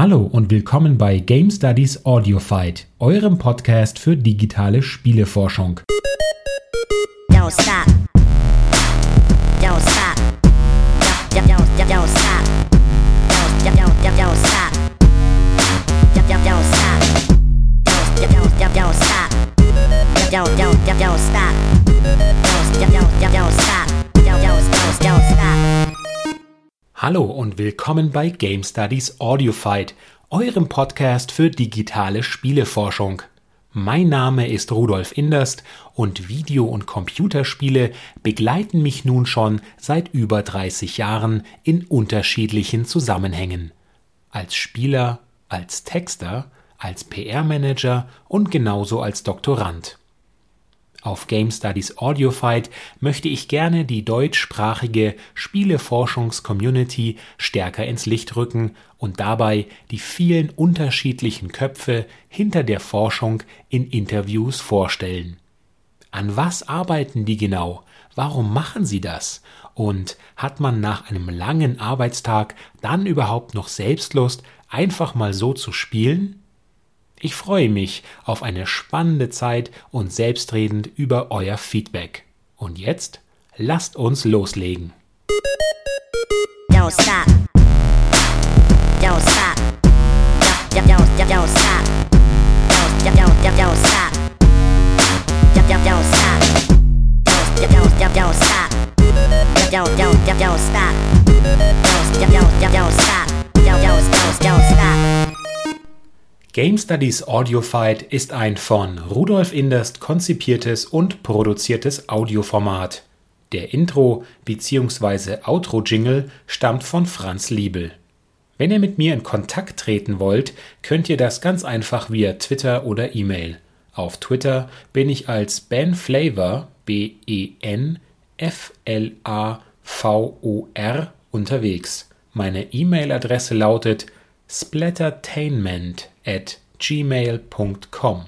Hallo und willkommen bei Game Studies Audio Fight, eurem Podcast für digitale Spieleforschung. Don't Hallo und willkommen bei Game Studies Audio Fight, eurem Podcast für digitale Spieleforschung. Mein Name ist Rudolf Inderst und Video- und Computerspiele begleiten mich nun schon seit über 30 Jahren in unterschiedlichen Zusammenhängen. Als Spieler, als Texter, als PR-Manager und genauso als Doktorand. Auf Game Studies Audiofight möchte ich gerne die deutschsprachige Spieleforschungs-Community stärker ins Licht rücken und dabei die vielen unterschiedlichen Köpfe hinter der Forschung in Interviews vorstellen. An was arbeiten die genau? Warum machen sie das? Und hat man nach einem langen Arbeitstag dann überhaupt noch Selbstlust, einfach mal so zu spielen? Ich freue mich auf eine spannende Zeit und selbstredend über euer Feedback. Und jetzt lasst uns loslegen. Don't don't, don't, don't stop. Don't, don't, don't, don't stop. Don't, don't, don't, don't stop. Game Studies Audio Fight ist ein von Rudolf Inderst konzipiertes und produziertes Audioformat. Der Intro bzw. Outro-Jingle stammt von Franz Liebel. Wenn ihr mit mir in Kontakt treten wollt, könnt ihr das ganz einfach via Twitter oder E-Mail. Auf Twitter bin ich als Ben Flavor, B-E-N F-L-A-V-O-R unterwegs. Meine E-Mail-Adresse lautet splattertainment at gmail.com.